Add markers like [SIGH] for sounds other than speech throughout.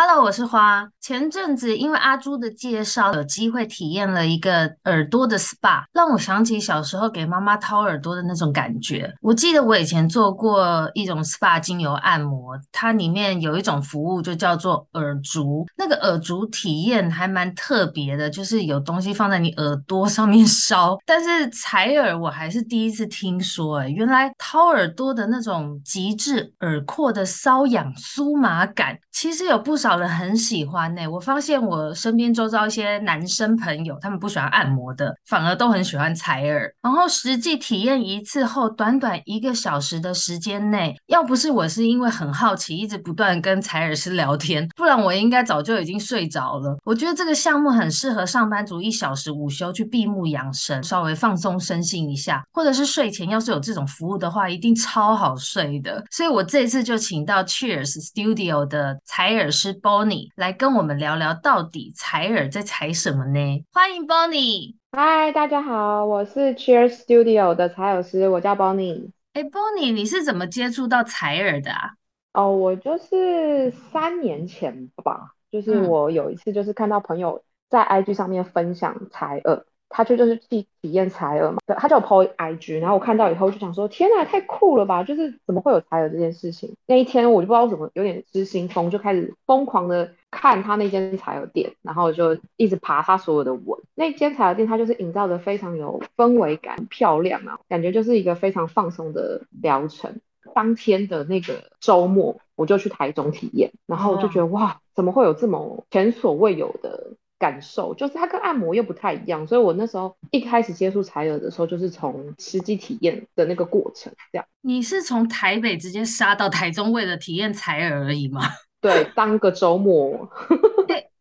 Hello，我是花。前阵子因为阿朱的介绍，有机会体验了一个耳朵的 SPA，让我想起小时候给妈妈掏耳朵的那种感觉。我记得我以前做过一种 SPA 精油按摩，它里面有一种服务就叫做耳烛。那个耳烛体验还蛮特别的，就是有东西放在你耳朵上面烧。但是采耳我还是第一次听说，哎，原来掏耳朵的那种极致耳廓的瘙痒酥麻感，其实有不少。老人很喜欢呢、我发现我身边周遭一些男生朋友，他们不喜欢按摩的，反而都很喜欢采耳。然后实际体验一次后，短短一个小时的时间内，要不是我是因为很好奇，一直不断跟采耳师聊天，不然我应该早就已经睡着了。我觉得这个项目很适合上班族一小时午休去闭目养神，稍微放松身心一下，或者是睡前要是有这种服务的话，一定超好睡的。所以我这次就请到 Cheers Studio 的采耳师。Bonnie 来跟我们聊聊，到底采耳在采什么呢？欢迎 Bonnie。嗨，大家好，我是 Cheers Studio 的采耳师，我叫 Bonnie。哎，Bonnie，你是怎么接触到采耳的啊？哦，我就是三年前吧，就是我有一次就是看到朋友在 IG 上面分享采耳。他就就是去体验采耳嘛，他叫我 po IG，然后我看到以后就想说，天哪，太酷了吧！就是怎么会有采耳这件事情？那一天我就不知道怎么有点失心疯，就开始疯狂的看他那间采耳店，然后就一直爬他所有的文。那间采耳店它就是营造的非常有氛围感，漂亮啊，感觉就是一个非常放松的疗程。当天的那个周末，我就去台中体验，然后我就觉得、哦、哇，怎么会有这么前所未有的？感受就是它跟按摩又不太一样，所以我那时候一开始接触采耳的时候，就是从实际体验的那个过程这样。你是从台北直接杀到台中为了体验采耳而已吗？对，当个周末。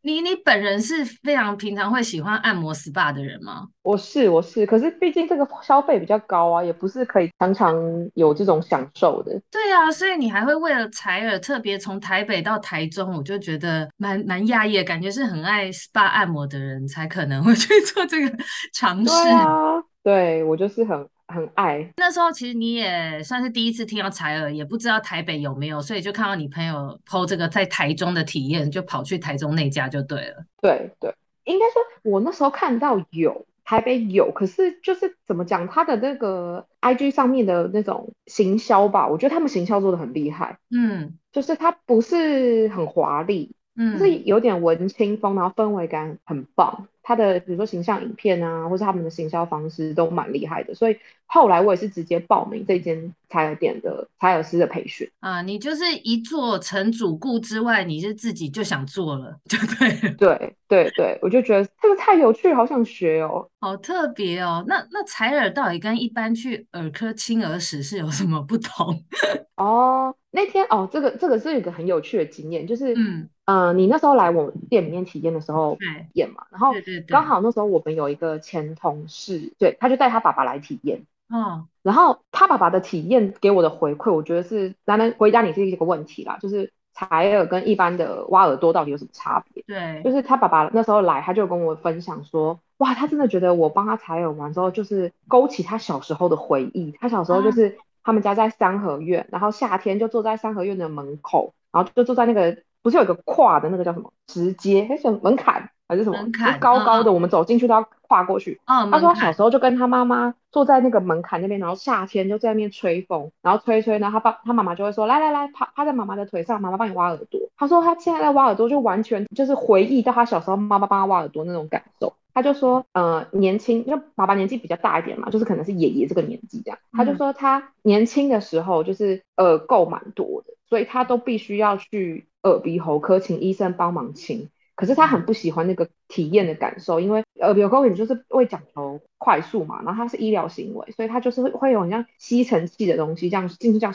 你你本人是非常平常会喜欢按摩 SPA 的人吗？我是我是，可是毕竟这个消费比较高啊，也不是可以常常有这种享受的。对啊，所以你还会为了采耳特别从台北到台中，我就觉得蛮蛮讶异的，感觉是很爱 SPA 按摩的人才可能会去做这个尝试。对啊，对，我就是很。很爱。那时候其实你也算是第一次听到采耳，也不知道台北有没有，所以就看到你朋友 PO 这个在台中的体验，就跑去台中那家就对了。对对，应该说我那时候看到有台北有，可是就是怎么讲，他的那个 IG 上面的那种行销吧，我觉得他们行销做的很厉害。嗯，就是它不是很华丽，嗯，就是有点文青风，然后氛围感很棒。他的比如说形象影片啊，或是他们的行销方式都蛮厉害的，所以后来我也是直接报名这间采耳店的采耳师的培训啊。你就是一做成主顾之外，你是自己就想做了，对不 [LAUGHS] 对？对对对，我就觉得这个太有趣，好想学哦，好特别哦。那那采耳到底跟一般去耳科清耳屎是有什么不同？[LAUGHS] 哦，那天哦，这个这个是一个很有趣的经验，就是嗯。呃，你那时候来我们店里面体验的时候，体验嘛，然后刚好那时候我们有一个前同事，对，他就带他爸爸来体验，嗯，然后他爸爸的体验给我的回馈，我觉得是，来来回答你这一个问题啦，就是采耳跟一般的挖耳朵到底有什么差别？对，就是他爸爸那时候来，他就跟我分享说，哇，他真的觉得我帮他采耳完之后，就是勾起他小时候的回忆，他小时候就是他们家在三合院，然后夏天就坐在三合院的门口，然后就坐在那个。不是有一个跨的那个叫什么直阶还是门槛还是什么？门槛高高的，我们走进去都要跨过去。嗯，他说他小时候就跟他妈妈坐在那个门槛那边，然后夏天就在那边吹风，然后吹吹，然后他爸他妈妈就会说，来来来，趴趴在妈妈的腿上，妈妈帮你挖耳朵。他说他现在在挖耳朵，就完全就是回忆到他小时候妈妈帮他挖耳朵那种感受。他就说，呃，年轻，因为爸爸年纪比较大一点嘛，就是可能是爷爷这个年纪这样。他就说他年轻的时候就是耳垢蛮多的，所以他都必须要去。耳鼻喉科请医生帮忙清，可是他很不喜欢那个体验的感受，因为耳鼻喉科你就是会讲求快速嘛，然后它是医疗行为，所以它就是会会有很像吸尘器的东西这样进去这样，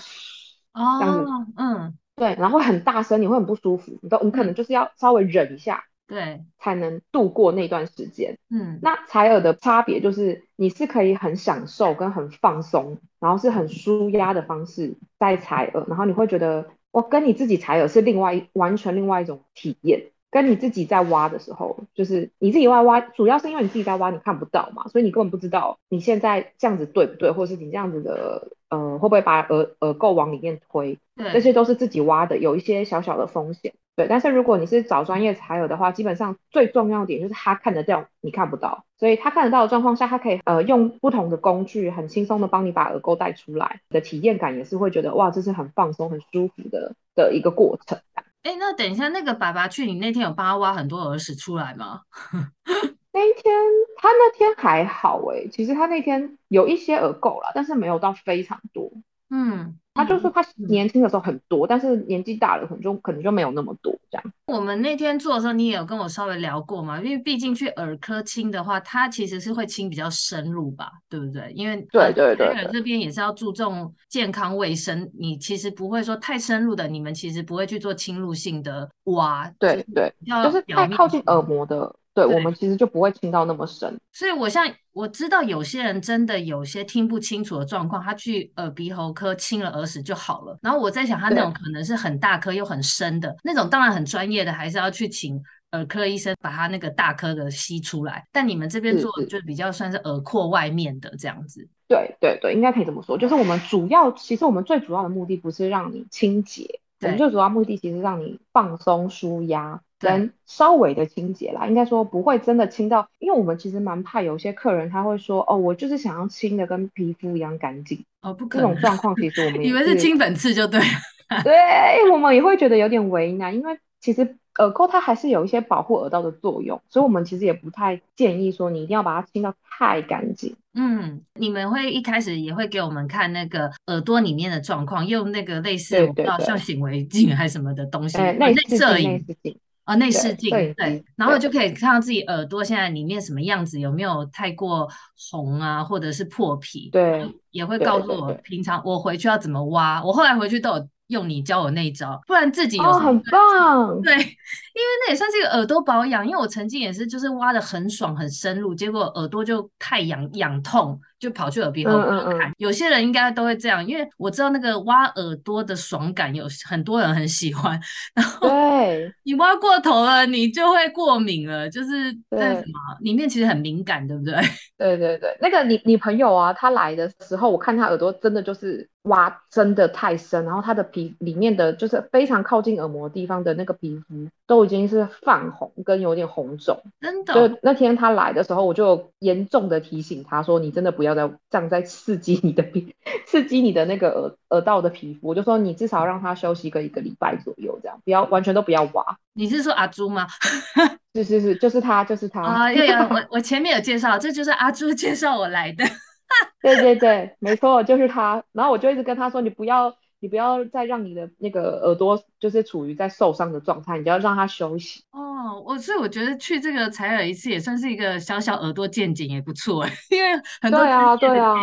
哦，这样子，嗯，对，然后会很大声，你会很不舒服，你都你可能就是要稍微忍一下，对，才能度过那段时间。嗯，那采耳的差别就是你是可以很享受跟很放松，然后是很舒压的方式在采耳，然后你会觉得。我跟你自己采耳是另外完全另外一种体验，跟你自己在挖的时候，就是你自己挖挖，主要是因为你自己在挖，你看不到嘛，所以你根本不知道你现在这样子对不对，或是你这样子的，呃，会不会把耳耳垢往里面推，对，这些都是自己挖的，有一些小小的风险。对，但是如果你是找专业采耳的话，基本上最重要的点就是他看得到，你看不到，所以他看得到的状况下，他可以呃用不同的工具，很轻松的帮你把耳垢带出来，你的体验感也是会觉得哇，这是很放松、很舒服的的一个过程。哎，那等一下，那个爸爸去，你那天有帮他挖很多耳屎出来吗？[LAUGHS] 那一天他那天还好哎，其实他那天有一些耳垢啦，但是没有到非常多。嗯。他就是他年轻的时候很多，嗯、但是年纪大了可能就可能就没有那么多这样。我们那天做的时候，你也有跟我稍微聊过嘛？因为毕竟去耳科清的话，它其实是会清比较深入吧，对不对？因为对对对，这边也是要注重健康卫生，你其实不会说太深入的，你们其实不会去做侵入性的挖。对对，就是太靠近耳膜的。对，对我们其实就不会听到那么深，所以我像我知道有些人真的有些听不清楚的状况，他去耳鼻喉科清了耳屎就好了。然后我在想，他那种可能是很大颗又很深的那种，当然很专业的，还是要去请耳科医生把他那个大颗的吸出来。但你们这边做的就比较算是耳廓外面的这样子。对对对，应该可以这么说。就是我们主要，其实我们最主要的目的不是让你清洁，我们最主要目的其实是让你放松舒压。能稍微的清洁啦，应该说不会真的清到，因为我们其实蛮怕有些客人他会说，哦，我就是想要清的跟皮肤一样干净，哦，不可能，这种状况其实我 [LAUGHS] 们以为是清粉刺就对了，[LAUGHS] 对，我们也会觉得有点为难，因为其实耳垢它还是有一些保护耳道的作用，所以我们其实也不太建议说你一定要把它清到太干净。嗯，你们会一开始也会给我们看那个耳朵里面的状况，用那个类似我不知道像显微镜还是什么的东西，内摄影。哦，内视镜对，对，然后就可以看到自己耳朵现在里面什么样子，有没有太过红啊，或者是破皮，对，也会告诉我平常我回去要怎么挖。我后来回去都有用你教我那一招，不然自己有、哦、很棒。对，[LAUGHS] 因为那也算是一个耳朵保养，因为我曾经也是就是挖的很爽很深入，结果耳朵就太痒痒痛。就跑去耳鼻喉科看，嗯嗯嗯，有些人应该都会这样，因为我知道那个挖耳朵的爽感，有很多人很喜欢。然后对，你挖过头了，你就会过敏了，就是在什么里面其实很敏感，对不对？[LAUGHS] 对对对，那个你你朋友啊，他来的时候，我看他耳朵真的就是挖真的太深，然后他的皮里面的就是非常靠近耳膜地方的那个皮肤都已经是泛红跟有点红肿。真的，就那天他来的时候，我就严重的提醒他说：“你真的不要。”在这样在刺激你的皮，刺激你的那个耳耳道的皮肤，我就说你至少让他休息个一个礼拜左右，这样不要完全都不要挖。你是说阿朱吗？[LAUGHS] 是是是，就是他，就是他啊！对呀，我我前面有介绍，这就是阿朱介绍我来的。对对对，没错，就是他。然后我就一直跟他说，你不要。你不要再让你的那个耳朵就是处于在受伤的状态，你就要让它休息。哦，我所以我觉得去这个采耳一次也算是一个小小耳朵见景，也不错哎，因为很多对啊对啊，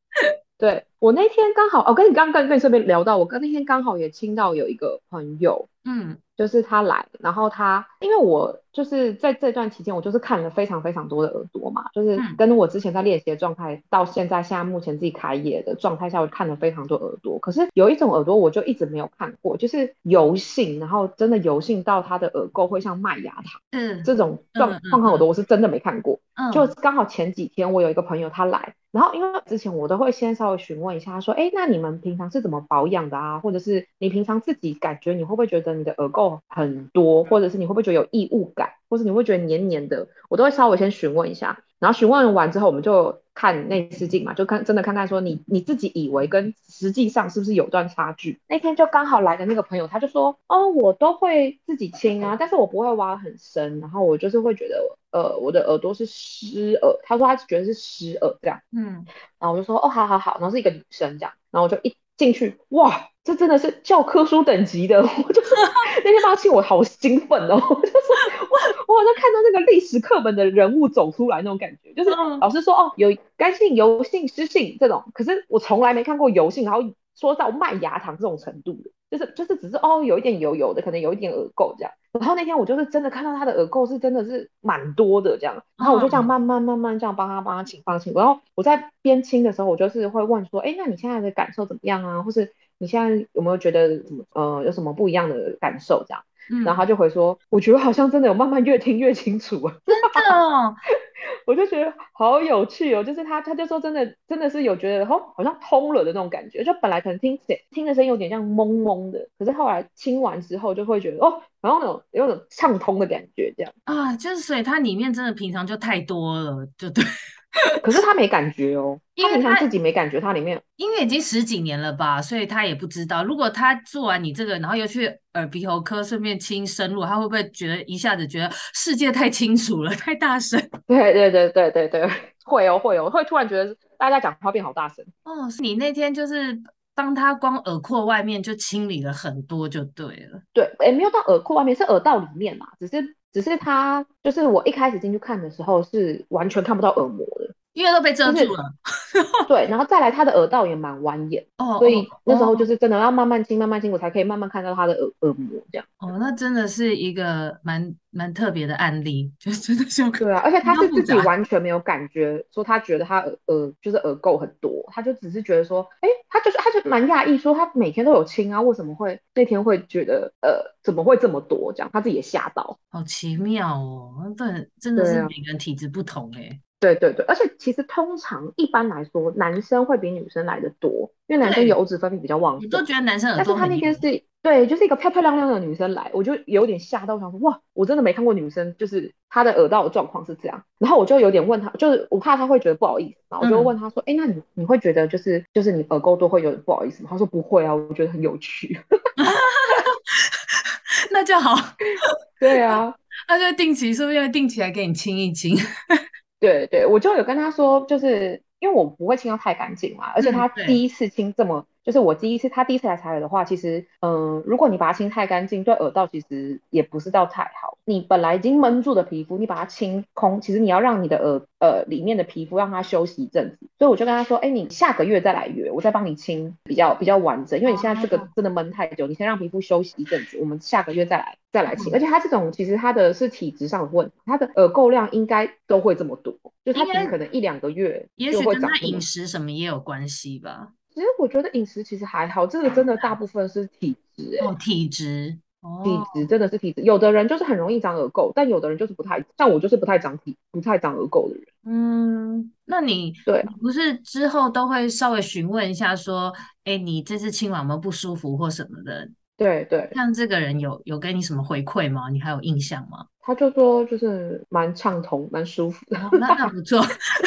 [LAUGHS] 对我那天刚好，我、哦、跟你刚刚跟你这边聊到，我跟那天刚好也听到有一个朋友，嗯。就是他来，然后他，因为我就是在这段期间，我就是看了非常非常多的耳朵嘛，就是跟我之前在练习的状态到现在，现在目前自己开业的状态下，我看了非常多耳朵。可是有一种耳朵我就一直没有看过，就是油性，然后真的油性到它的耳垢会像麦芽糖，嗯，这种状状况耳朵我是真的没看过。嗯，就刚好前几天我有一个朋友他来，然后因为之前我都会先稍微询问问一下，说，哎，那你们平常是怎么保养的啊？或者是你平常自己感觉你会不会觉得你的耳垢很多，或者是你会不会觉得有异物感，或者你会觉得黏黏的，我都会稍微先询问一下。然后询问完之后，我们就看内视镜嘛，就看真的看看说你你自己以为跟实际上是不是有段差距。那天就刚好来的那个朋友，他就说，哦，我都会自己清啊，但是我不会挖很深，然后我就是会觉得，呃，我的耳朵是湿耳，他说他觉得是湿耳这样，嗯，然后我就说，哦，好好好，然后是一个女生这样，然后我就一进去，哇。这真的是教科书等级的，[LAUGHS] 我就是那天发现我好兴奋哦，我就是我，我好像看到那个历史课本的人物走出来那种感觉，就是老师说哦，有干性、油性、湿性这种，可是我从来没看过油性，然后说到麦芽糖这种程度的，就是就是只是哦有一点油油的，可能有一点耳垢这样。然后那天我就是真的看到他的耳垢是真的是蛮多的这样，然后我就这样慢慢慢慢这样帮他帮他清帮他清，然后我在边清的时候，我就是会问说，哎，那你现在的感受怎么样啊？或是你现在有没有觉得怎么呃有什么不一样的感受这样？嗯、然后他就回说，我觉得好像真的有慢慢越听越清楚啊，真的哦。[LAUGHS] 我就觉得好有趣哦，就是他，他就说真的，真的是有觉得哦，好像通了的那种感觉。就本来可能听起听的声音有点像懵懵的，可是后来听完之后就会觉得哦，然后那种有种畅通的感觉，这样啊，就是所以它里面真的平常就太多了，就对。[LAUGHS] 可是他没感觉哦，因为他自己没感觉，他里面因为已经十几年了吧，所以他也不知道。如果他做完你这个，然后又去耳鼻喉科顺便清深入，他会不会觉得一下子觉得世界太清楚了，太大声？[LAUGHS] 对对对对对对，会哦会哦，会突然觉得大家讲话变好大声。哦，是你那天就是帮他光耳廓外面就清理了很多就对了。对，也没有到耳廓外面，是耳道里面嘛，只是。只是他，就是我一开始进去看的时候，是完全看不到耳膜的。因为都被遮住了，[LAUGHS] 对，然后再来他的耳道也蛮蜿蜒，哦，所以那时候就是真的要慢慢清，慢慢清，我才可以慢慢看到他的耳耳膜这样。哦，那真的是一个蛮蛮特别的案例，就真的是对啊，而且他是自己完全没有感觉，说他觉得他耳耳就是耳垢很多，他就只是觉得说，哎，他就是他就蛮讶异，说他每天都有清啊，为什么会那天会觉得呃怎么会这么多这样，他自己也吓到，好奇妙哦，对，真的是每个人体质不同哎、欸。对对对，而且其实通常一般来说，男生会比女生来的多，因为男生油脂分泌比较旺盛。你都觉得男生很多，但是他那天是对，就是一个漂漂亮亮的女生来，我就有点吓到，我想说哇，我真的没看过女生，就是她的耳道的状况是这样。然后我就有点问她，就是我怕她会觉得不好意思，然后我就问她说，哎、嗯，那你你会觉得就是就是你耳垢多会有点不好意思吗？她说不会啊，我觉得很有趣。[LAUGHS] 那就好。对啊，[LAUGHS] 那就定期是不是要定期来给你清一清？对对，我就有跟他说，就是因为我不会清到太干净嘛，而且他第一次清这么。嗯就是我第一次，他第一次来采耳的话，其实，嗯、呃，如果你把它清太干净，对耳道其实也不是到太好。你本来已经闷住的皮肤，你把它清空，其实你要让你的耳呃里面的皮肤让它休息一阵子。所以我就跟他说，哎，你下个月再来约，我再帮你清比较比较完整，因为你现在这个真的闷太久，你先让皮肤休息一阵子，我们下个月再来再来清。而且他这种其实他的是体质上的问题，他的耳垢量应该都会这么多，就他可能一两个月就会长。也许跟他饮食什么也有关系吧。其实我觉得饮食其实还好，这个真的大部分是体质、欸、哦，体质，哦、体质真的是体质。有的人就是很容易长耳垢，但有的人就是不太，像我就是不太长体，不太长耳垢的人。嗯，那你对，不是之后都会稍微询问一下，说，哎，你这次清完有没有不舒服或什么的？对对，像这个人有有给你什么回馈吗？你还有印象吗？他就说就是蛮畅通，蛮舒服的。哦、那那不错。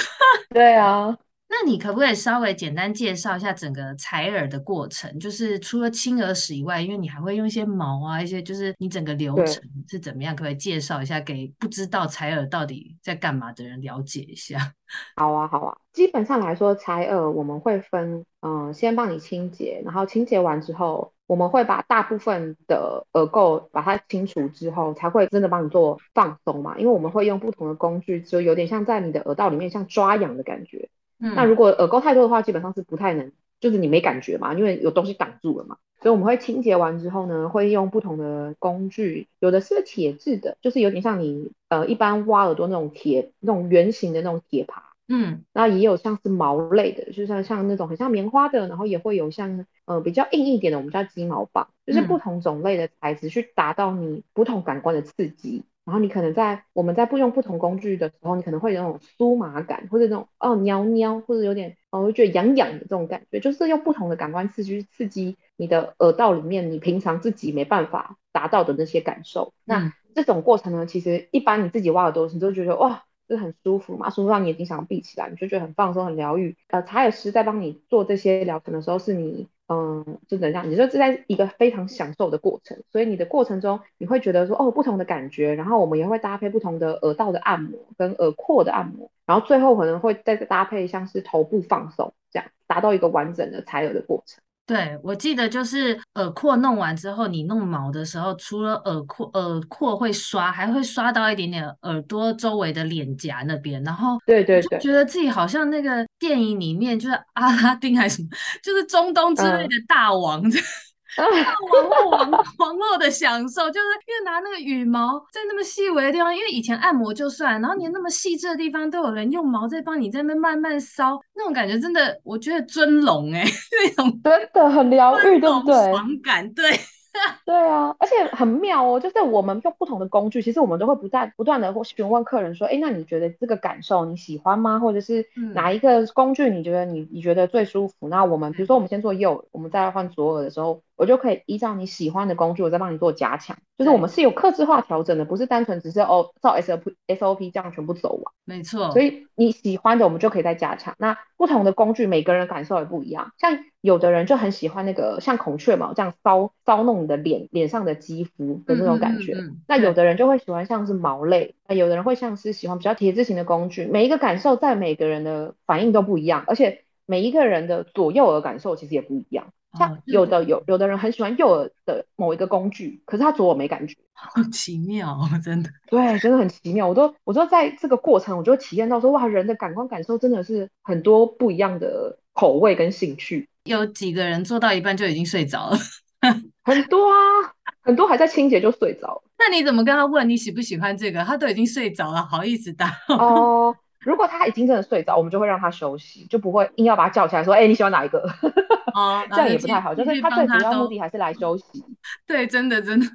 [LAUGHS] 对啊。那你可不可以稍微简单介绍一下整个采耳的过程？就是除了清耳屎以外，因为你还会用一些毛啊，一些就是你整个流程是怎么样？可不可以介绍一下给不知道采耳到底在干嘛的人了解一下？[LAUGHS] 好啊，好啊。基本上来说，采耳我们会分，嗯、呃，先帮你清洁，然后清洁完之后，我们会把大部分的耳垢把它清除之后，才会真的帮你做放松嘛。因为我们会用不同的工具，就有点像在你的耳道里面像抓痒的感觉。嗯、那如果耳垢太多的话，基本上是不太能，就是你没感觉嘛，因为有东西挡住了嘛。所以我们会清洁完之后呢，会用不同的工具，有的是铁质的，就是有点像你呃一般挖耳朵那种铁，那种圆形的那种铁耙。嗯，那也有像是毛类的，就像像那种很像棉花的，然后也会有像呃比较硬一点的，我们叫鸡毛棒，就是不同种类的材质去达到你不同感官的刺激。然后你可能在我们在不用不同工具的时候，你可能会有那种酥麻感，或者那种哦尿尿，或者有点哦会觉得痒痒的这种感觉，就是用不同的感官刺激去刺激你的耳道里面你平常自己没办法达到的那些感受。嗯、那这种过程呢，其实一般你自己挖耳朵，你就觉得哇，就很舒服嘛，舒服到你眼睛想要闭起来，你就觉得很放松、很疗愈。呃，茶耳师在帮你做这些疗程的时候，是你。嗯，就这样，你就是在一个非常享受的过程，所以你的过程中你会觉得说，哦，不同的感觉，然后我们也会搭配不同的耳道的按摩跟耳廓的按摩，然后最后可能会再搭配像是头部放松，这样达到一个完整的采耳的过程。对，我记得就是耳廓弄完之后，你弄毛的时候，除了耳廓耳廓会刷，还会刷到一点点耳朵周围的脸颊那边，然后对对对，就觉得自己好像那个电影里面就是阿拉丁还是什么，就是中东之类的大王。[LAUGHS] 嗯皇后王皇后 [LAUGHS] 的享受，就是因为拿那个羽毛在那么细微的地方，因为以前按摩就算，然后连那么细致的地方都有人用毛在帮你在那慢慢搔，那种感觉真的，我觉得尊龙哎、欸，[LAUGHS] 那种真的很疗愈，对不对？爽感对。[LAUGHS] 对啊，而且很妙哦，就是我们用不同的工具，其实我们都会不断不断的询问客人说，哎，那你觉得这个感受你喜欢吗？或者是哪一个工具你觉得你你觉得最舒服？那我们比如说我们先做右，我们再换左耳的时候，我就可以依照你喜欢的工具，我再帮你做加强。就是我们是有客制化调整的，不是单纯只是哦照 SOP SOP 这样全部走完。没错，所以你喜欢的我们就可以再加强。那不同的工具，每个人感受也不一样。像有的人就很喜欢那个像孔雀毛这样搔搔弄你的脸脸上的肌肤的那种感觉。嗯嗯嗯，那有的人就会喜欢像是毛类，那有的人会像是喜欢比较铁质型的工具。每一个感受在每个人的反应都不一样，而且每一个人的左右耳感受其实也不一样。像有的有有的人很喜欢右耳的某一个工具，可是他左耳没感觉，好奇妙，真的。对，真的很奇妙。我都我都在这个过程，我就体验到说，哇，人的感官感受真的是很多不一样的口味跟兴趣。有几个人做到一半就已经睡着了，[LAUGHS] 很多啊，很多还在清洁就睡着了。那你怎么跟他问你喜不喜欢这个？他都已经睡着了，好意思打？哦。如果他已经真的睡着，我们就会让他休息，就不会硬要把他叫起来说：“哎、欸，你喜欢哪一个？”哦，[LAUGHS] 这样也不太好。就是他最主要目的还是来休息。[LAUGHS] 对，真的真的。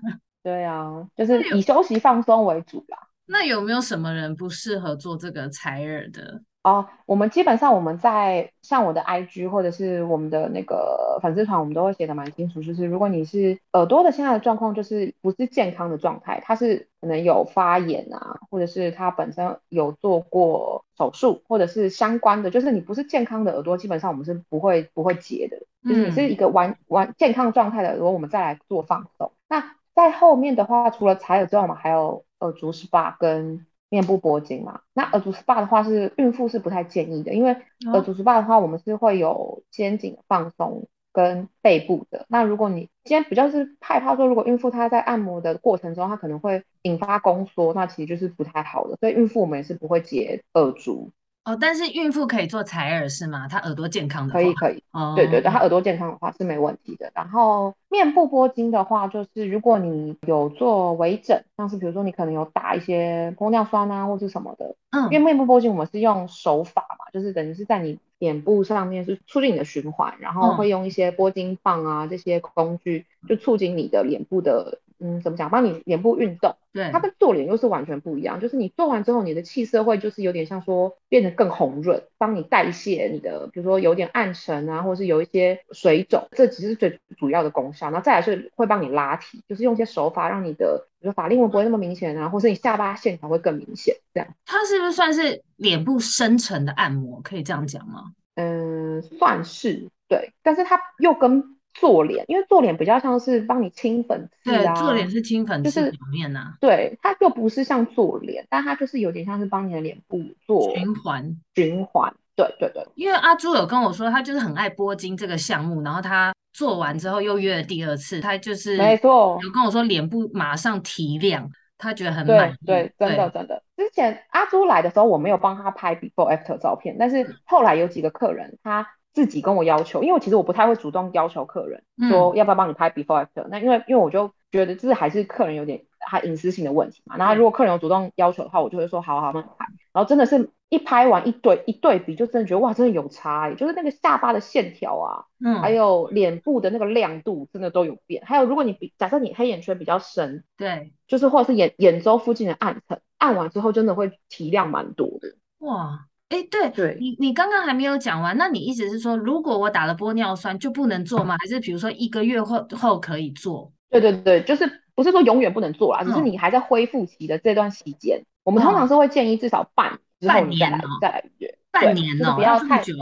对啊，就是以休息放松为主吧。那有没有什么人不适合做这个采耳的？哦，我们基本上我们在像我的 IG 或者是我们的那个粉丝团，我们都会写的蛮清楚，就是如果你是耳朵的现在的状况就是不是健康的状态，它是可能有发炎啊，或者是它本身有做过手术，或者是相关的，就是你不是健康的耳朵，基本上我们是不会不会结的，就是你是一个完完健康状态的耳朵，我们再来做放松。那在后面的话，除了采耳之外，我们还有耳足 SPA 跟面部拨筋嘛，那耳足 SPA 的话是孕妇是不太建议的，因为耳足 SPA 的话，我们是会有肩颈放松跟背部的。那如果你今天比较是害怕说，如果孕妇她在按摩的过程中，她可能会引发宫缩，那其实就是不太好的。所以孕妇我们也是不会接耳足。哦，但是孕妇可以做采耳是吗？她耳朵健康的话可以可以，哦，对对对，她耳朵健康的话是没问题的。然后面部拨筋的话，就是如果你有做微整，像是比如说你可能有打一些玻尿酸啊，或是什么的，嗯，因为面部拨筋我们是用手法嘛，就是等于是在你脸部上面是促进你的循环，然后会用一些拨筋棒啊这些工具，就促进你的脸部的。嗯，怎么讲？帮你脸部运动，对，它跟做脸又是完全不一样。就是你做完之后，你的气色会就是有点像说变得更红润，帮你代谢你的，比如说有点暗沉啊，或者是有一些水肿，这其实是最主要的功效。然后再来是会帮你拉提，就是用一些手法让你的，比如说法令纹不会那么明显啊，或是你下巴线条会更明显。这样，它是不是算是脸部深层的按摩？可以这样讲吗？嗯，算是对，但是它又跟。做脸，因为做脸比较像是帮你清粉刺啊，对，做脸是清粉刺表面呐、啊就是，对，它就不是像做脸，但它就是有点像是帮你的脸部做循环，循环，对对对。因为阿朱有跟我说，他就是很爱拨筋这个项目，然后他做完之后又约了第二次，他就是没错，有跟我说脸部马上提亮，他觉得很满意，对，对，真的真的。之前阿朱来的时候，我没有帮他拍 before after 照片，但是后来有几个客人他。自己跟我要求，因为其实我不太会主动要求客人说要不要帮你拍 before after，嗯。那因为因为我就觉得这还是客人有点他隐私性的问题嘛。然后如果客人有主动要求的话，我就会说好好那拍。然后真的是一拍完一对一对比，就真的觉得哇，真的有差欸，就是那个下巴的线条啊，嗯，还有脸部的那个亮度真的都有变。还有如果你比假设你黑眼圈比较深，对，就是或者是眼眼周附近的暗沉，按完之后真的会提亮蛮多的。哇。哎，对，对你，你刚刚还没有讲完，那你意思是说，如果我打了玻尿酸就不能做吗？还是比如说一个月后后可以做？对对对，就是不是说永远不能做啦，只是你还在恢复期的这段期间，我们通常是会建议至少半之后你再来再来约，半年哦，就是、不要太久。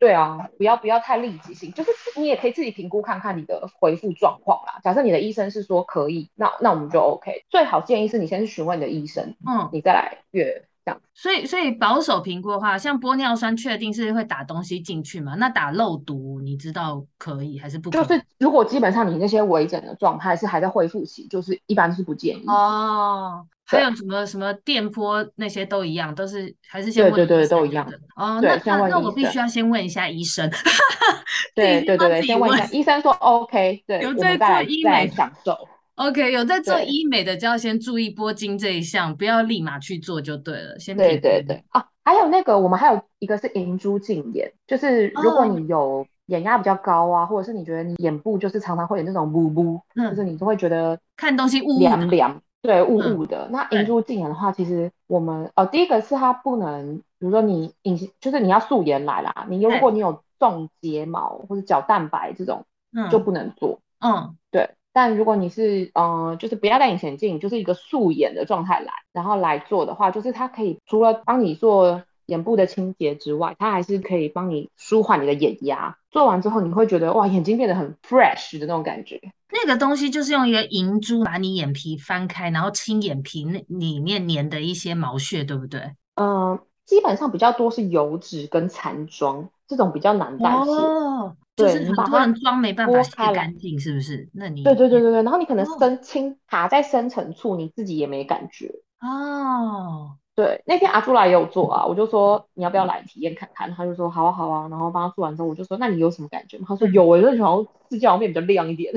对啊，不要不要太立即性，就是你也可以自己评估看看你的恢复状况啦。假设你的医生是说可以，那那我们就 OK。最好建议是你先去询问你的医生，嗯，你再来约。这样，所以所以保守评估的话，像玻尿酸确定是会打东西进去嘛？那打肉毒，你知道可以还是不可以？就是如果基本上你那些微整的状态是还在恢复期，就是一般是不建议哦。还有什么什么电波那些都一样，都是还是先问对对对都一样的哦。那那那我必须要先问一下医生。[LAUGHS] 对对对对，先问一下医生说 OK，对，有在做医美享受。OK，有在做医美的就要先注意拨筋这一项，不要立马去做就对了。先对对对啊，还有那个我们还有一个是银珠净眼，就是如果你有眼压比较高啊，或者是你觉得你眼部就是常常会有那种雾雾，嗯，就是你就会觉得看东西雾凉凉，对，雾雾的。嗯、那银珠净眼的话，其实我们哦，第一个是它不能，比如说你隐形，就是你要素颜来啦，你如果你有重睫毛或者角蛋白这种，嗯，就不能做，嗯，对。但如果你是嗯、呃，就是不要戴隐形眼镜，就是一个素颜的状态来，然后来做的话，就是它可以除了帮你做眼部的清洁之外，它还是可以帮你舒缓你的眼压。做完之后，你会觉得哇，眼睛变得很 fresh 的那种感觉。那个东西就是用一个银珠把你眼皮翻开，然后清眼皮那里面粘的一些毛屑，对不对？嗯、呃，基本上比较多是油脂跟残妆，这种比较难代谢。哦对，你把它妆没办法洗干净，是不是？那你对对对对对，然后你可能深清卡在深层处，你自己也没感觉哦。对，那天阿朱来也有做啊，我就说你要不要来体验看看？他就说好啊好啊，然后帮他做完之后，我就说那你有什么感觉吗？他说有，我就想要视觉面比较亮一点。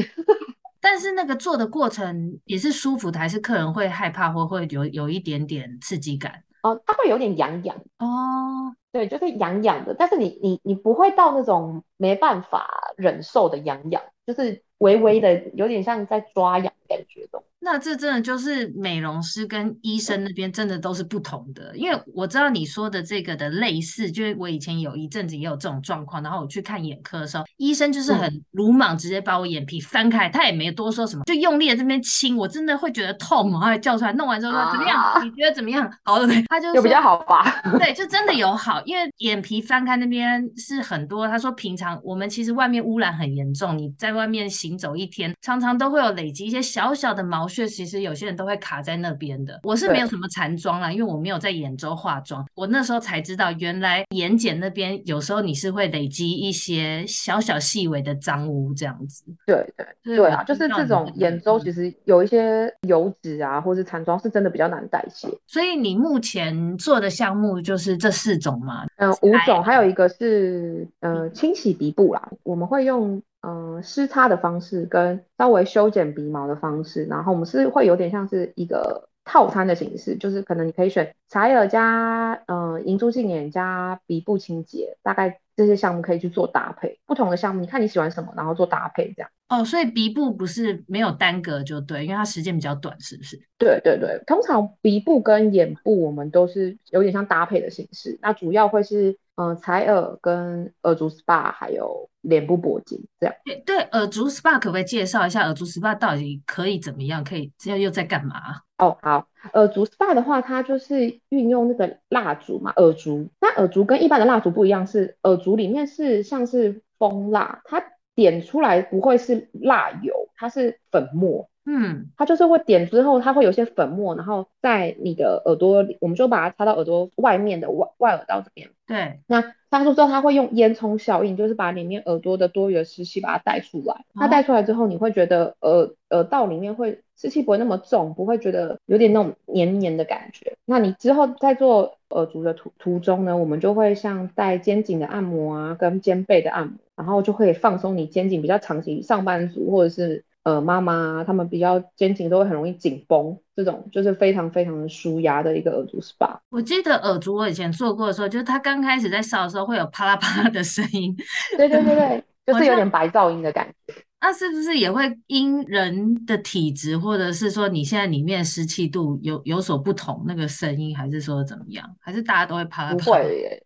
但是那个做的过程也是舒服的，还是客人会害怕或会有有一点点刺激感？哦，它会有点痒痒哦。对，就是痒痒的，但是你你你不会到那种没办法忍受的痒痒，就是微微的，有点像在抓痒感觉的。那这真的就是美容师跟医生那边真的都是不同的，因为我知道你说的这个的类似，就是我以前有一阵子也有这种状况，然后我去看眼科的时候，医生就是很鲁莽，直接把我眼皮翻开，他也没多说什么，就用力的这边亲，我真的会觉得痛，然后叫出来，弄完之后说怎么样？啊、你觉得怎么样？好了没？他就说比较好吧？对，就真的有好，因为眼皮翻开那边是很多，他说平常我们其实外面污染很严重，你在外面行走一天，常常都会有累积一些小小的毛屑，其实有些人。都会卡在那边的。我是没有什么残妆啦，因为我没有在眼周化妆。我那时候才知道，原来眼睑那边有时候你是会累积一些小小细微的脏污这样子。对对对啊，就是这种眼周其实有一些油脂啊，或是残妆是真的比较难代谢。所以你目前做的项目就是这四种吗？嗯、呃，五种，还有一个是呃清洗鼻部啦，我们会用。嗯，湿擦的方式跟稍微修剪鼻毛的方式，然后我们是会有点像是一个套餐的形式，就是可能你可以选采耳加嗯银珠净眼加鼻部清洁，大概这些项目可以去做搭配，不同的项目你看你喜欢什么，然后做搭配这样。哦，所以鼻部不是没有单隔就对，因为它时间比较短，是不是？对对对，通常鼻部跟眼部我们都是有点像搭配的形式，那主要会是。嗯，采耳跟耳足 SPA 还有脸部铂金这样。对对，耳足 SPA 可不可以介绍一下耳足 SPA 到底可以怎么样？可以又又在干嘛？哦，好，耳足 SPA 的话，它就是运用那个蜡烛嘛，耳烛。那耳烛跟一般的蜡烛不一样，是耳烛里面是像是蜂蜡，它点出来不会是蜡油，它是粉末。嗯，它就是会点之后，它会有些粉末，然后在你的耳朵里，我们就把它插到耳朵外面的外外耳道这边。对，那擦出之后，它会用烟囱效应，就是把里面耳朵的多余的湿气把它带出来。它带出来之后，你会觉得耳耳道里面会湿气不会那么重，不会觉得有点那种黏黏的感觉。那你之后在做耳足的途途中呢，我们就会像带肩颈的按摩啊，跟肩背的按摩，然后就可以放松你肩颈比较长期上班族或者是。呃，妈妈他们比较肩颈都会很容易紧绷，这种就是非常非常的舒压的一个耳烛 SPA。我记得耳烛我以前做过的时候，就是它刚开始在烧的时候会有啪啦啪啦的声音。对对对对，[LAUGHS] 就是有点白噪音的感觉。[LAUGHS] 那是不是也会因人的体质，或者是说你现在里面湿气度有有所不同，那个声音还是说怎么样？还是大家都会啪啦啪啦？不会耶，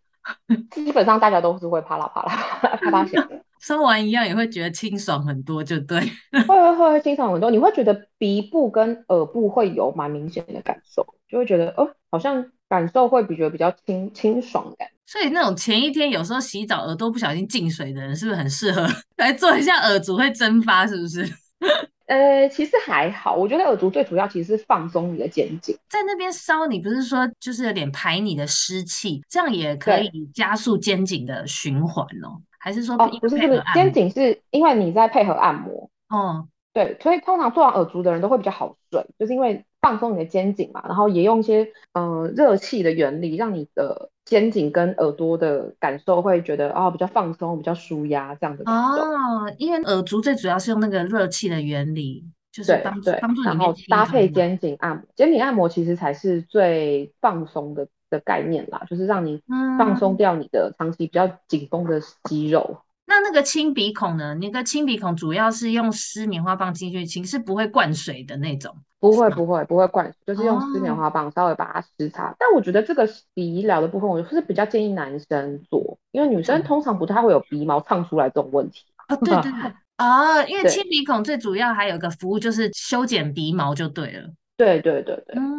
基本上大家都是会啪啦啪啦啪啦啪啦响的。烧完一样也会觉得清爽很多，就对。[LAUGHS] 会会会清爽很多，你会觉得鼻部跟耳部会有蛮明显的感受，就会觉得哦，好像感受会比觉得比较清清爽感。所以那种前一天有时候洗澡耳朵不小心进水的人，是不是很适合 [LAUGHS] 来做一下耳足会蒸发？是不是？[LAUGHS] 呃，其实还好，我觉得耳烛最主要其实是放松你的肩颈，在那边烧，你不是说就是有点排你的湿气，这样也可以加速肩颈的循环哦。还是说哦，不是，不是，肩颈是因为你在配合按摩，嗯，对，所以通常做完耳足的人都会比较好睡，就是因为放松你的肩颈嘛，然后也用一些嗯热气的原理，让你的肩颈跟耳朵的感受会觉得哦比较放松，比较舒压这样的哦，因为耳足最主要是用那个热气的原理，就是帮助帮助你，然后搭配肩颈按摩，肩颈按摩其实才是最放松的。的概念啦，就是让你放松掉你的长期比较紧绷的肌肉。嗯。那那那个清鼻孔呢？那个清鼻孔主要是用湿棉花棒进去清，是不会灌水的那种。不会不会不会灌水，就是用湿棉花棒稍微把它湿擦。哦、但我觉得这个鼻医疗的部分，我是比较建议男生做，因为女生通常不太会有鼻毛唱出来这种问题。啊、哦，对对对，[LAUGHS] 啊、哦，因为清鼻孔最主要还有一个服务就是修剪鼻毛就对了。对对对对，嗯，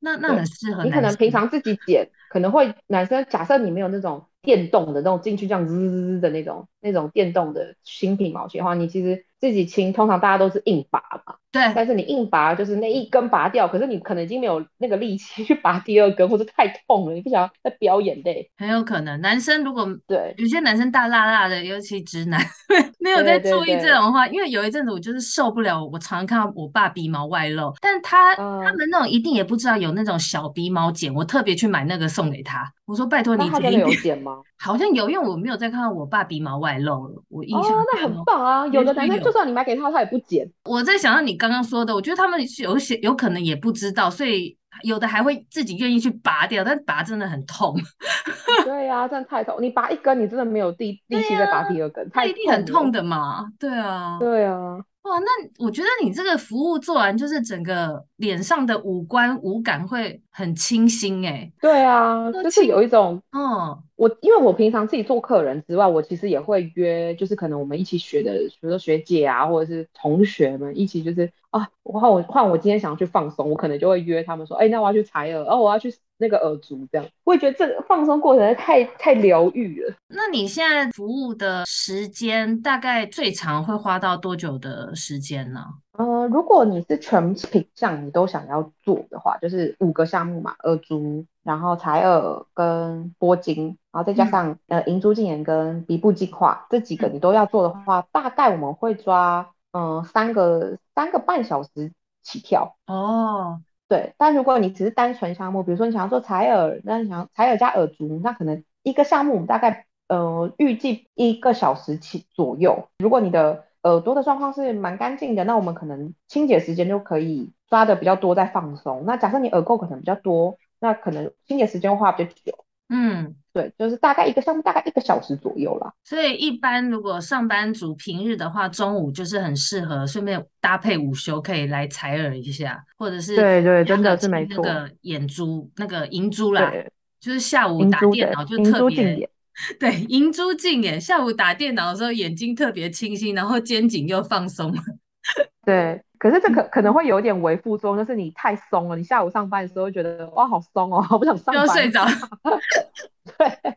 那那很适合。你可能平常自己剪，可能会男生假设你没有那种电动的那种进去这样滋滋滋的那种那种电动的新品毛线的话，你其实。自己清，通常大家都是硬拔嘛。对。但是你硬拔，就是那一根拔掉，可是你可能已经没有那个力气 [LAUGHS] 去拔第二根，或者太痛了，你不想要再飙眼泪。很有可能，男生如果对有些男生大辣辣的，尤其直男 [LAUGHS] 没有在注意这种的话，因为有一阵子我就是受不了，我常常看到我爸鼻毛外露，但他、呃、他们那种一定也不知道有那种小鼻毛剪，我特别去买那个送给他。我说拜托你剪一点。有剪吗？[LAUGHS] 好像有，因为我没有再看到我爸鼻毛外露了。我印象、哦、那很棒啊！有的男生就算你买给他，他也不剪。我在想到你刚刚说的，我觉得他们有些有可能也不知道，所以有的还会自己愿意去拔掉，但拔真的很痛。[LAUGHS] 对呀、啊，真的太痛！你拔一根，你真的没有力力气再拔第二根，它、啊、一定很痛的嘛。对啊，对啊。哇，那我觉得你这个服务做完，就是整个脸上的五官五感会很清新哎、欸。对啊，就是有一种，嗯，我因为我平常自己做客人之外，我其实也会约，就是可能我们一起学的，比如说学姐啊，或者是同学们一起，就是啊，我换我换我今天想要去放松，我可能就会约他们说，哎、欸，那我要去采耳，哦我要去。那个耳烛这样，我也觉得这个放松过程太太疗愈了。那你现在服务的时间大概最长会花到多久的时间呢？呃，如果你是全品项你都想要做的话，就是五个项目嘛，耳烛，然后采耳跟拨筋，然后再加上、嗯、呃银珠净眼跟鼻部净化这几个你都要做的话，嗯、大概我们会抓嗯、呃、三个三个半小时起跳哦。对，但如果你只是单纯项目，比如说你想要做采耳，那你想采耳加耳烛，那可能一个项目大概呃预计一个小时起左右。如果你的耳朵的状况是蛮干净的，那我们可能清洁时间就可以抓的比较多再放松。那假设你耳垢可能比较多，那可能清洁时间会花比较久。嗯，对，就是大概一个项目大概一个小时左右啦。所以一般如果上班族平日的话，中午就是很适合顺便搭配午休，可以来采耳一下，或者是对对，真的是没错。那个眼珠，那个银珠啦，就是下午打电脑就特别 [LAUGHS] 对银珠净眼，下午打电脑的时候眼睛特别清新，然后肩颈又放松。[LAUGHS] 对。可是这可可能会有点为副作用，就是你太松了，你下午上班的时候会觉得哇好松哦，好不想上班，要睡着。[LAUGHS] 对，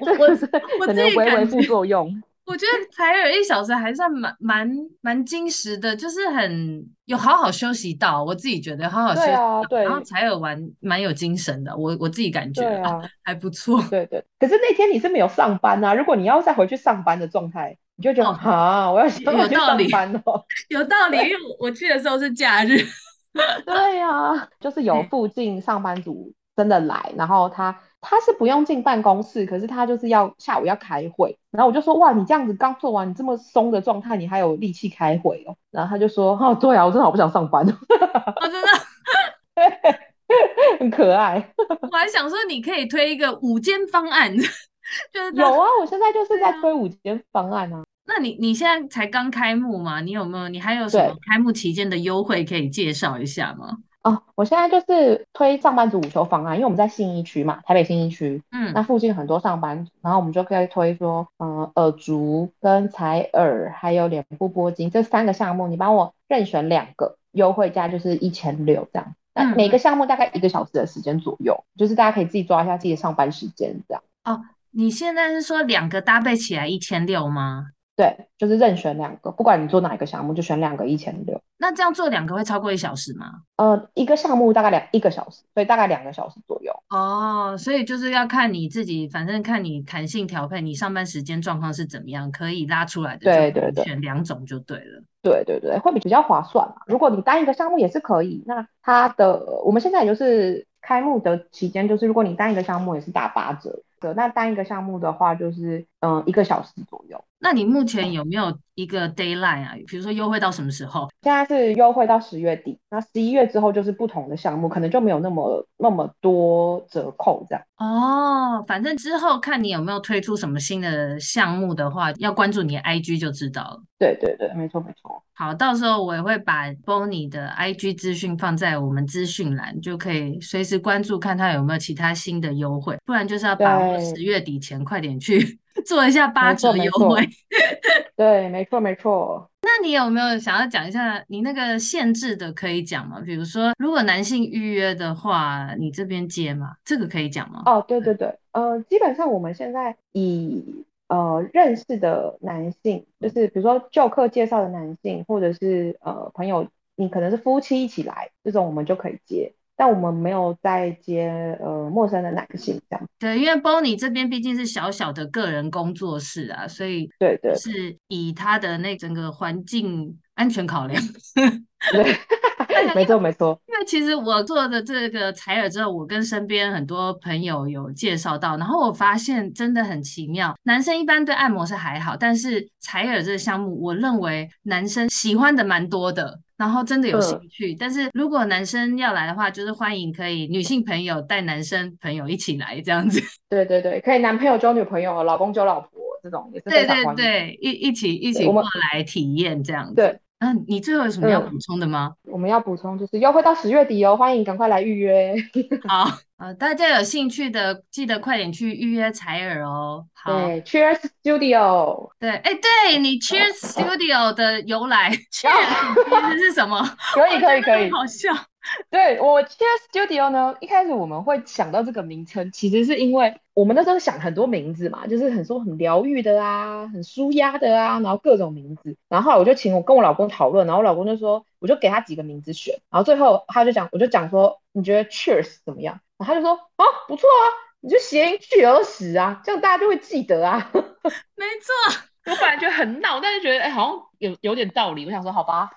我我可能微微副作用。我觉得采耳一小时还算蛮蛮蛮精实的，就是很有好好休息到。我自己觉得好好休息，啊、对，然后采耳完蛮有精神的。我我自己感觉啊还不错。对对。可是那天你是没有上班啊？如果你要再回去上班的状态，你就觉得啊、哦，我要先回去上班哦。[LAUGHS] 有道理，因为我去的时候是假日。[LAUGHS] 对呀、啊，就是有附近上班族真的来，然后他。他是不用进办公室，可是他就是要下午要开会，然后我就说哇，你这样子刚做完，你这么松的状态，你还有力气开会哦？然后他就说哦，对啊，我真的好不想上班，我真的，[LAUGHS] 很可爱。我还想说你可以推一个午间方案，[LAUGHS] 就是有啊，我现在就是在推五间方案啊。那你你现在才刚开幕嘛？你有没有？你还有什么开幕期间的优惠可以介绍一下吗？哦，我现在就是推上班族午休方案，因为我们在信义区嘛，台北信义区，嗯，那附近很多上班族，然后我们就可以推说，嗯，耳烛跟采耳还有脸部拨筋这三个项目，你帮我任选两个，优惠价就是一千六这样，那每个项目大概一个小时的时间左右，就是大家可以自己抓一下自己的上班时间这样。哦，你现在是说两个搭配起来一千六吗？对，就是任选两个，不管你做哪一个项目，就选两个一千六。那这样做两个会超过一小时吗？呃，一个项目大概两一个小时，所以大概两个小时左右。哦，所以就是要看你自己，反正看你弹性调配，你上班时间状况是怎么样，可以拉出来的。对对对，选两种就对了。对对对，会比较划算嘛。如果你单一个项目也是可以，那它的我们现在也就是开幕的期间，就是如果你单一个项目也是打八折。那单一个项目的话，就是嗯一个小时左右。那你目前有没有一个 deadline 啊？比如说优惠到什么时候？现在是优惠到十月底，那十一月之后就是不同的项目，可能就没有那么那么多折扣这样。哦，反正之后看你有没有推出什么新的项目的话，要关注你的 IG 就知道了。对对对，没错没错。好，到时候我也会把 Bonnie 的 IG 资讯放在我们资讯栏，就可以随时关注，看他有没有其他新的优惠。不然就是要把握十月底前快点去。做一下八折优惠，[LAUGHS] 对，没错没错。那你有没有想要讲一下你那个限制的可以讲吗？比如说，如果男性预约的话，你这边接吗？这个可以讲吗？哦，对对对，呃，基本上我们现在以呃认识的男性，就是比如说旧客介绍的男性，或者是呃朋友，你可能是夫妻一起来，这种我们就可以接。但我们没有在接呃陌生的男性这样。对，因为 Bonnie 这边毕竟是小小的个人工作室啊，所以对对是以他的那整个环境安全考量。[LAUGHS] 对，[LAUGHS] 没错没错。因为其实我做的这个采耳之后，我跟身边很多朋友有介绍到，然后我发现真的很奇妙。男生一般对按摩是还好，但是采耳这个项目，我认为男生喜欢的蛮多的。然后真的有兴趣，嗯，但是如果男生要来的话，就是欢迎可以女性朋友带男生朋友一起来这样子。[LAUGHS] 对对对，可以男朋友揪女朋友，老公揪老婆这种也是非常欢迎。对对对，一一起一起过来体验这样子。对，嗯，你最后有什么要补充的吗？嗯，我们要补充就是优惠到十月底哦，欢迎赶快来预约。好。呃，大家有兴趣的，记得快点去预约采耳哦。好对，Cheers Studio。对，哎，对你 Cheers Studio 的由来，[LAUGHS] Cheers [LAUGHS] 是什么？[LAUGHS] 可以，可以，可以。好笑。对我 Cheers Studio 呢，一开始我们会想到这个名称，其实是因为我们那时候想很多名字嘛，就是很说很疗愈的啊，很舒压的啊，然后各种名字。然后后来我就请我跟我老公讨论，然后我老公就说，我就给他几个名字选，然后最后他就讲，我就讲说，你觉得 Cheers 怎么样？然后他就说啊，不错啊，你就谐音去而死啊，这样大家就会记得啊。[LAUGHS] 没错，[LAUGHS] 我本来觉得很闹，但是觉得哎，好像有有点道理。我想说，好吧，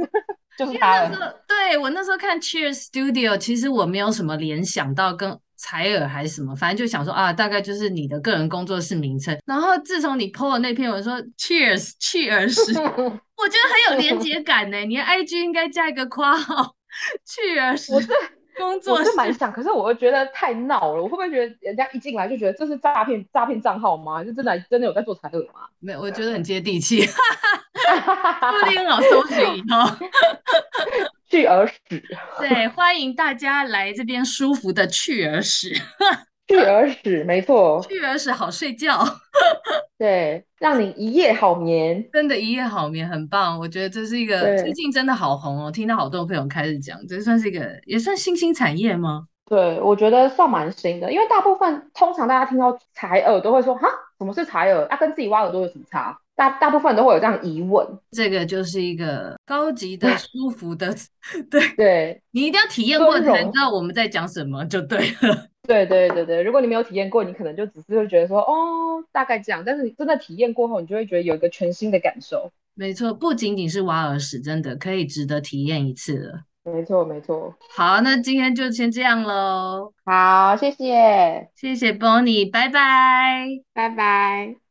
[LAUGHS] 就是他了。对，我那时候看 Cheers Studio，其实我没有什么联想到跟采耳还是什么，反正就想说啊，大概就是你的个人工作室名称。然后自从你 PO 了那篇文说 Cheers 去耳屎，我觉得很有连接感呢。你的 IG 应该加一个括号去耳屎。工作我是蛮想，可是我又觉得太闹了。我会不会觉得人家一进来就觉得这是诈骗诈骗账号吗？就真的真的有在做采耳吗？[LAUGHS] 没有，我觉得很接地气，[LAUGHS] 不一定老搜寻以后 [LAUGHS] 去耳屎。对，欢迎大家来这边舒服的去耳屎。去耳屎，没错。去耳屎好睡觉，对，让你一夜好眠，真的，一夜好眠很棒。我觉得这是一个最近真的好红哦，听到好多朋友开始讲，这算是一个也算新兴产业吗？对，我觉得算蛮新的，因为大部分通常大家听到采耳都会说，哈，什么是采耳？要、啊、跟自己挖耳朵有什么差？大大部分都会有这样疑问。这个就是一个高级的、舒服的，[LAUGHS] 对对，你一定要体验过才知道我们在讲什么，就对了。[LAUGHS] 对对对对，如果你没有体验过，你可能就只是会觉得说，哦，大概这样。但是你真的体验过后，你就会觉得有一个全新的感受。没错，不仅仅是挖耳屎，真的可以值得体验一次了。没错没错。好，那今天就先这样喽。好，谢谢，谢谢 Bonnie，拜拜，拜拜。